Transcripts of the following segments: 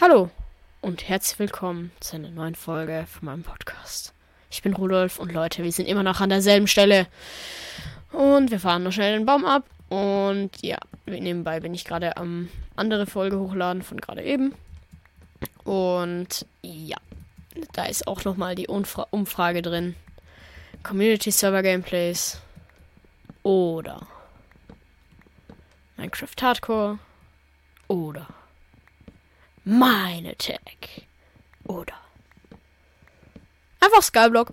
Hallo und herzlich willkommen zu einer neuen Folge von meinem Podcast. Ich bin Rudolf und Leute, wir sind immer noch an derselben Stelle. Und wir fahren noch schnell den Baum ab. Und ja, nebenbei bin ich gerade am andere Folge hochladen von gerade eben. Und ja, da ist auch nochmal die Umfra Umfrage drin. Community Server Gameplays oder Minecraft Hardcore mein Attack. Oder einfach Skyblock.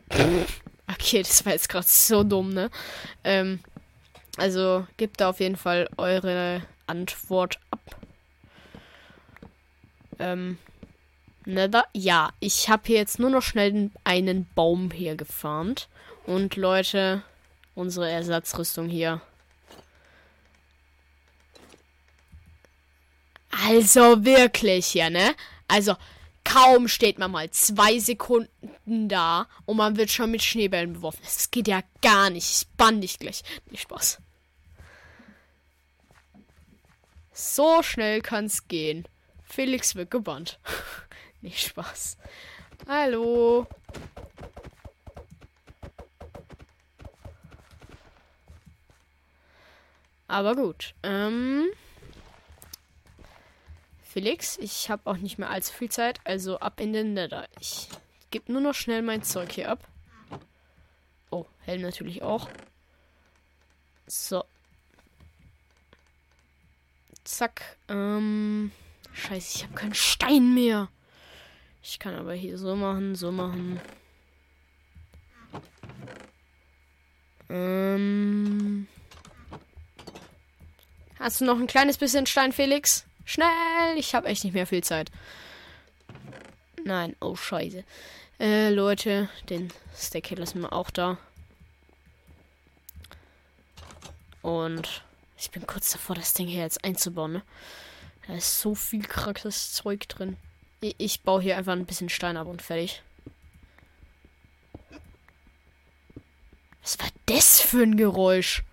okay, das war jetzt gerade so dumm, ne? Ähm, also gebt da auf jeden Fall eure Antwort ab. Ähm, ne, da, ja, ich habe hier jetzt nur noch schnell einen Baum hier gefarmt. Und Leute, unsere Ersatzrüstung hier Also wirklich hier, ne? Also kaum steht man mal zwei Sekunden da und man wird schon mit Schneebällen beworfen. Das geht ja gar nicht. Ich bann dich gleich. Nicht Spaß. So schnell kann's gehen. Felix wird gebannt. nicht Spaß. Hallo. Aber gut. Ähm. Felix, ich habe auch nicht mehr allzu viel Zeit, also ab in den Nether. Ich gebe nur noch schnell mein Zeug hier ab. Oh, Helm natürlich auch. So. Zack. Ähm. Scheiße, ich habe keinen Stein mehr. Ich kann aber hier so machen, so machen. Ähm. Hast du noch ein kleines bisschen Stein, Felix? Schnell! Ich habe echt nicht mehr viel Zeit. Nein, oh scheiße. Äh, Leute, den Stack hier lassen wir auch da. Und ich bin kurz davor, das Ding hier jetzt einzubauen. Ne? Da ist so viel krankes Zeug drin. Ich, ich baue hier einfach ein bisschen Stein ab und fertig. Was war das für ein Geräusch?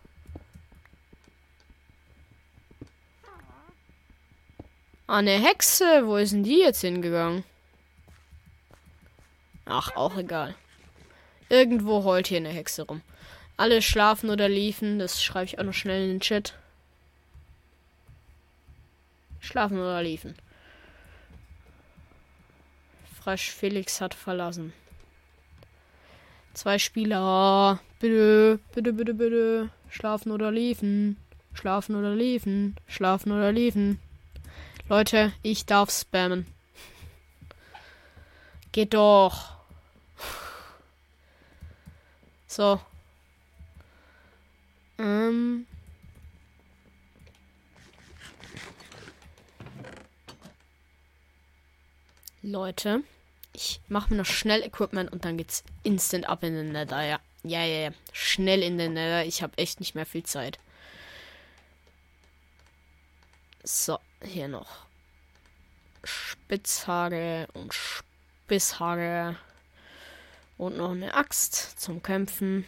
Ah, eine Hexe. Wo ist denn die jetzt hingegangen? Ach, auch egal. Irgendwo heult hier eine Hexe rum. Alle schlafen oder liefen. Das schreibe ich auch noch schnell in den Chat. Schlafen oder liefen. Fresh Felix hat verlassen. Zwei Spieler. Bitte, bitte, bitte, bitte. Schlafen oder liefen. Schlafen oder liefen. Schlafen oder liefen. Leute, ich darf spammen. Geht doch. So. Ähm. Leute, ich mache mir noch schnell Equipment und dann geht's instant ab in den Nether. Ja, ja, ja, ja. Schnell in den Nether. Ich habe echt nicht mehr viel Zeit. So hier noch Spitzhage und Spisshage und noch eine Axt zum Kämpfen.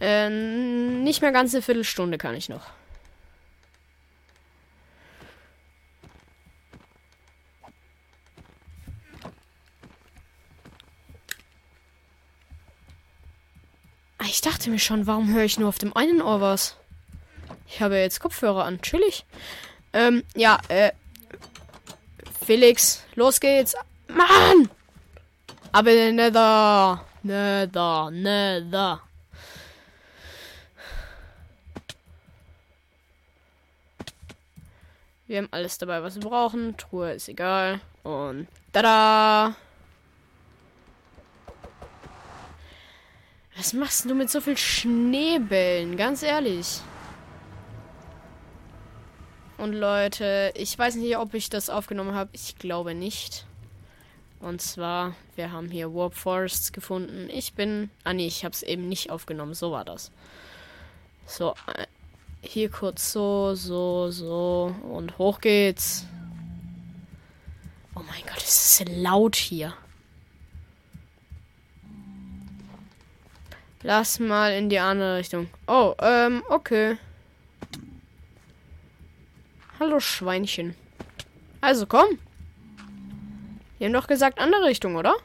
Äh, nicht mehr ganz eine Viertelstunde kann ich noch. Ah, ich dachte mir schon, warum höre ich nur auf dem einen Ohr was? Ich habe jetzt Kopfhörer an. Chillig. Ähm, ja, äh. Felix, los geht's. Mann! Aber Nether. Nether, Nether. Wir haben alles dabei, was wir brauchen. Truhe ist egal. Und tada! Was machst du mit so viel Schneebällen? Ganz ehrlich. Und Leute, ich weiß nicht, ob ich das aufgenommen habe. Ich glaube nicht. Und zwar, wir haben hier Warp Forests gefunden. Ich bin. Ah nee, ich habe es eben nicht aufgenommen. So war das. So, äh, hier kurz so, so, so. Und hoch geht's. Oh mein Gott, es ist laut hier. Lass mal in die andere Richtung. Oh, ähm, okay. Hallo Schweinchen. Also komm. Wir haben doch gesagt andere Richtung, oder?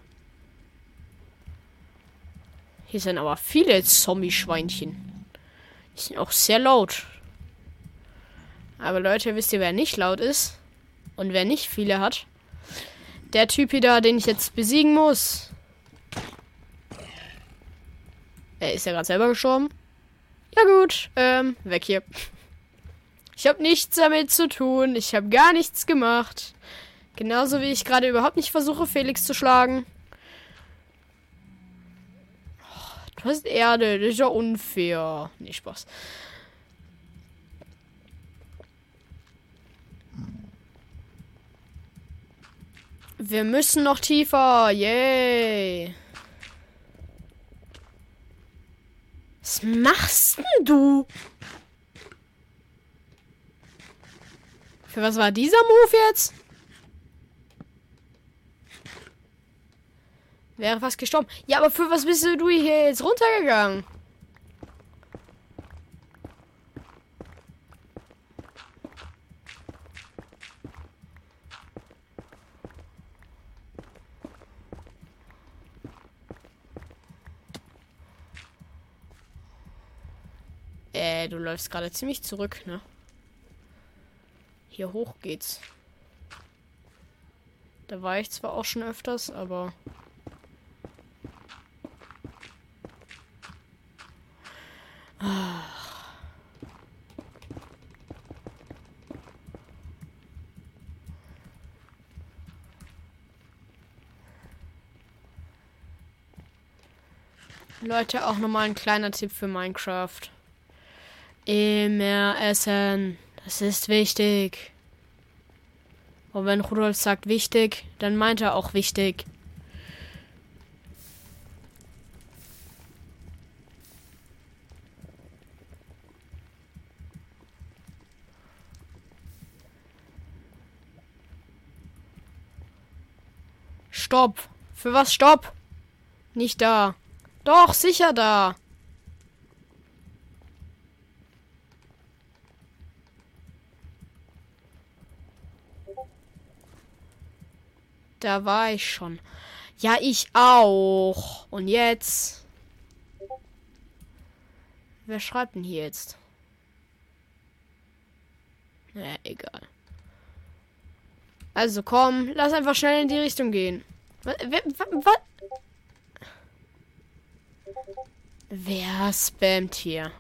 Hier sind aber viele Zombie-Schweinchen. Die sind auch sehr laut. Aber Leute, wisst ihr, wer nicht laut ist? Und wer nicht viele hat? Der Typ hier den ich jetzt besiegen muss. Er ist ja gerade selber gestorben. Ja gut, ähm, weg hier. Ich habe nichts damit zu tun. Ich habe gar nichts gemacht. Genauso wie ich gerade überhaupt nicht versuche, Felix zu schlagen. Du hast Erde, das ist ja unfair. Nee, Spaß. Wir müssen noch tiefer. Yay. Was machst denn du? Für was war dieser Move jetzt? Wäre fast gestorben. Ja, aber für was bist du hier jetzt runtergegangen? Äh, du läufst gerade ziemlich zurück, ne? Hier hoch geht's. Da war ich zwar auch schon öfters, aber Leute, auch nochmal ein kleiner Tipp für Minecraft. Immer essen. Das ist wichtig. Und wenn Rudolf sagt wichtig, dann meint er auch wichtig. Stopp. Für was Stopp? Nicht da. Doch, sicher da. Da war ich schon. Ja, ich auch. Und jetzt? Wer schreibt denn hier jetzt? Naja, egal. Also komm, lass einfach schnell in die Richtung gehen. Was? was? Wer spammt hier?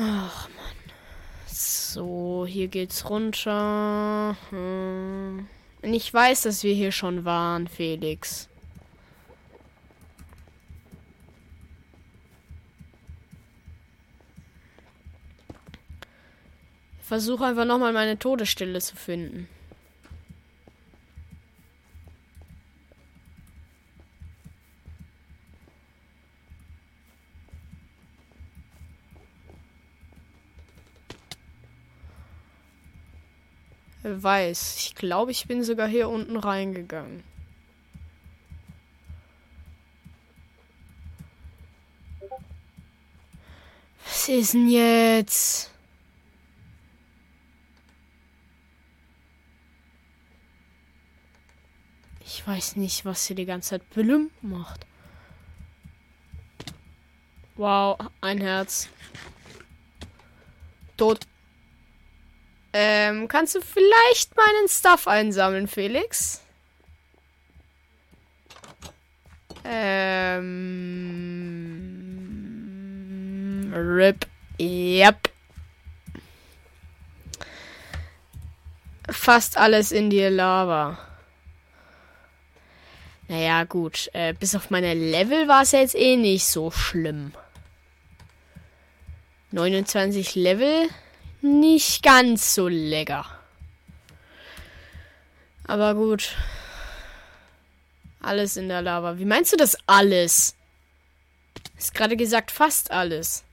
Ach man. So, hier geht's runter. Hm. Ich weiß, dass wir hier schon waren, Felix. Versuche einfach nochmal meine Todesstille zu finden. Weiß. Ich glaube, ich bin sogar hier unten reingegangen. Was ist denn jetzt? Ich weiß nicht, was sie die ganze Zeit Blüm macht. Wow, ein Herz. Tot. Ähm, kannst du vielleicht meinen Stuff einsammeln, Felix? Ähm. RIP. Yep. Fast alles in die Lava. Naja, gut. Äh, bis auf meine Level war es ja jetzt eh nicht so schlimm. 29 Level. Nicht ganz so lecker. Aber gut. Alles in der Lava. Wie meinst du das alles? Ist gerade gesagt fast alles.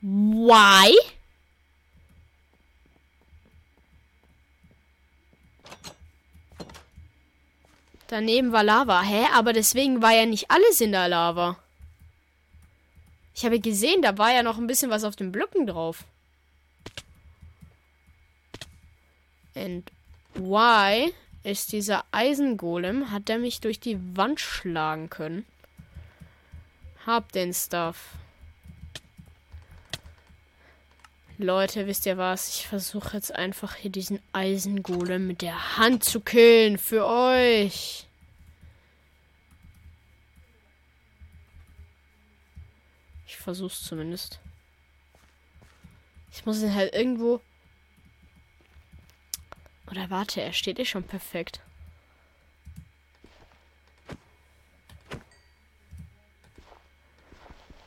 Why? Daneben war Lava. Hä? Aber deswegen war ja nicht alles in der Lava. Ich habe gesehen, da war ja noch ein bisschen was auf den Blöcken drauf. And why ist dieser Eisengolem? Hat er mich durch die Wand schlagen können? Hab den Stuff. Leute, wisst ihr was? Ich versuche jetzt einfach hier diesen Eisengolem mit der Hand zu killen. Für euch. Ich versuch's zumindest. Ich muss ihn halt irgendwo. Oder warte, er steht eh schon perfekt.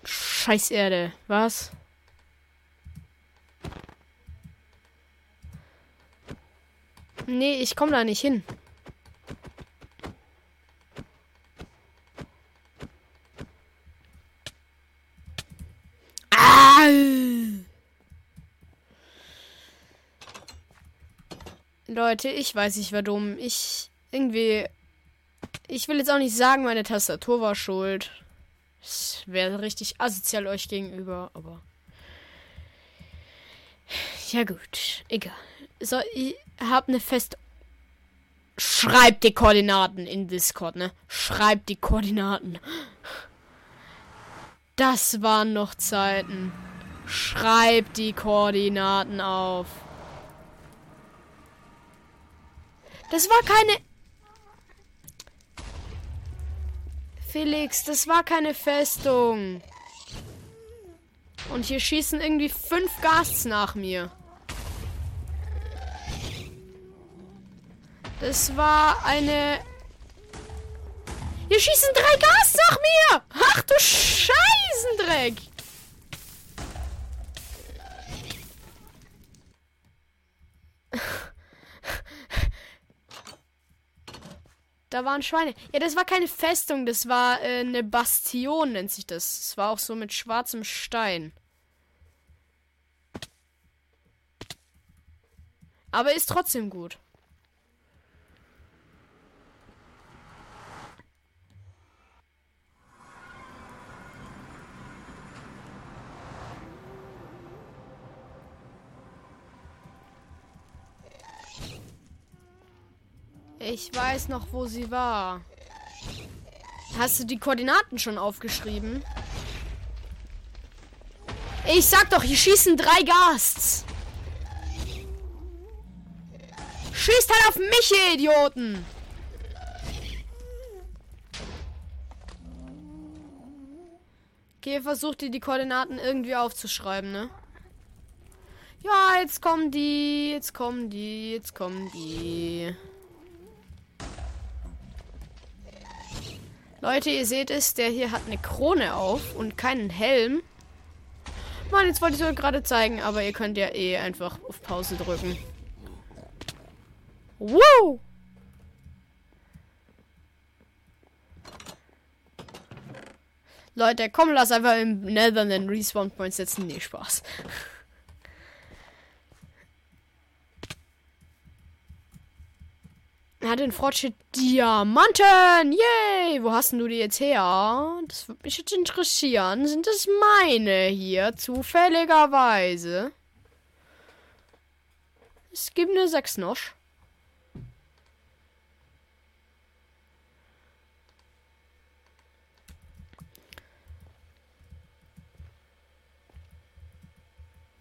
Scheiß Erde. Was? Nee, ich komme da nicht hin. Ah! Leute, ich weiß, ich war dumm. Ich irgendwie. Ich will jetzt auch nicht sagen, meine Tastatur war schuld. Es wäre richtig asozial euch gegenüber, aber. Ja, gut. Egal. So, ich hab eine fest. Schreibt die Koordinaten in Discord, ne? Schreibt die Koordinaten. Das waren noch Zeiten. Schreibt die Koordinaten auf. Das war keine. Felix, das war keine Festung. Und hier schießen irgendwie fünf Gasts nach mir. Das war eine. Hier schießen drei Gas nach mir! Ach du Scheißendreck! Da waren Schweine. Ja, das war keine Festung, das war äh, eine Bastion, nennt sich das. Es war auch so mit schwarzem Stein. Aber ist trotzdem gut. Ich weiß noch, wo sie war. Hast du die Koordinaten schon aufgeschrieben? Ich sag doch, hier schießen drei Gasts. Schießt halt auf mich, ihr Idioten! Okay, versucht ihr die Koordinaten irgendwie aufzuschreiben, ne? Ja, jetzt kommen die, jetzt kommen die, jetzt kommen die. Leute, ihr seht es, der hier hat eine Krone auf und keinen Helm. Mann, jetzt wollte ich es euch gerade zeigen, aber ihr könnt ja eh einfach auf Pause drücken. Woo! Leute, komm, lass einfach im Nether einen Respawn Point setzen. Nee, Spaß. Hat den Fortschritt Diamanten. Yay! Wo hast denn du die jetzt her? Das würde mich jetzt interessieren. Sind das meine hier? Zufälligerweise. Es gibt eine 6 noch.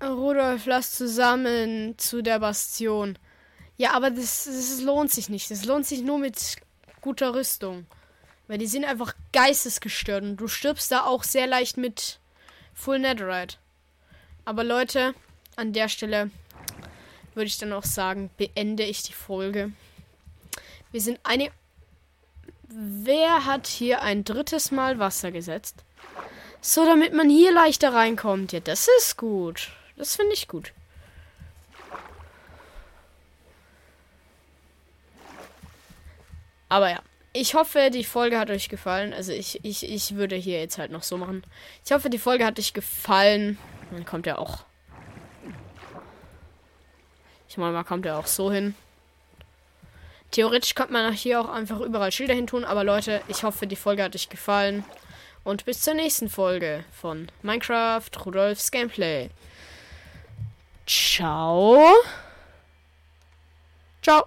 Rudolf, lass zusammen zu der Bastion. Ja, aber das, das lohnt sich nicht. Das lohnt sich nur mit guter Rüstung. Weil die sind einfach geistesgestört und du stirbst da auch sehr leicht mit Full Netherite. Aber Leute, an der Stelle würde ich dann auch sagen, beende ich die Folge. Wir sind eine. Wer hat hier ein drittes Mal Wasser gesetzt? So, damit man hier leichter reinkommt. Ja, das ist gut. Das finde ich gut. Aber ja. Ich hoffe, die Folge hat euch gefallen. Also ich, ich, ich würde hier jetzt halt noch so machen. Ich hoffe, die Folge hat euch gefallen. Dann kommt er auch. Ich meine, mal kommt er auch so hin. Theoretisch könnte man hier auch einfach überall Schilder hin tun. Aber Leute, ich hoffe, die Folge hat euch gefallen. Und bis zur nächsten Folge von Minecraft Rudolfs Gameplay. Ciao. Ciao.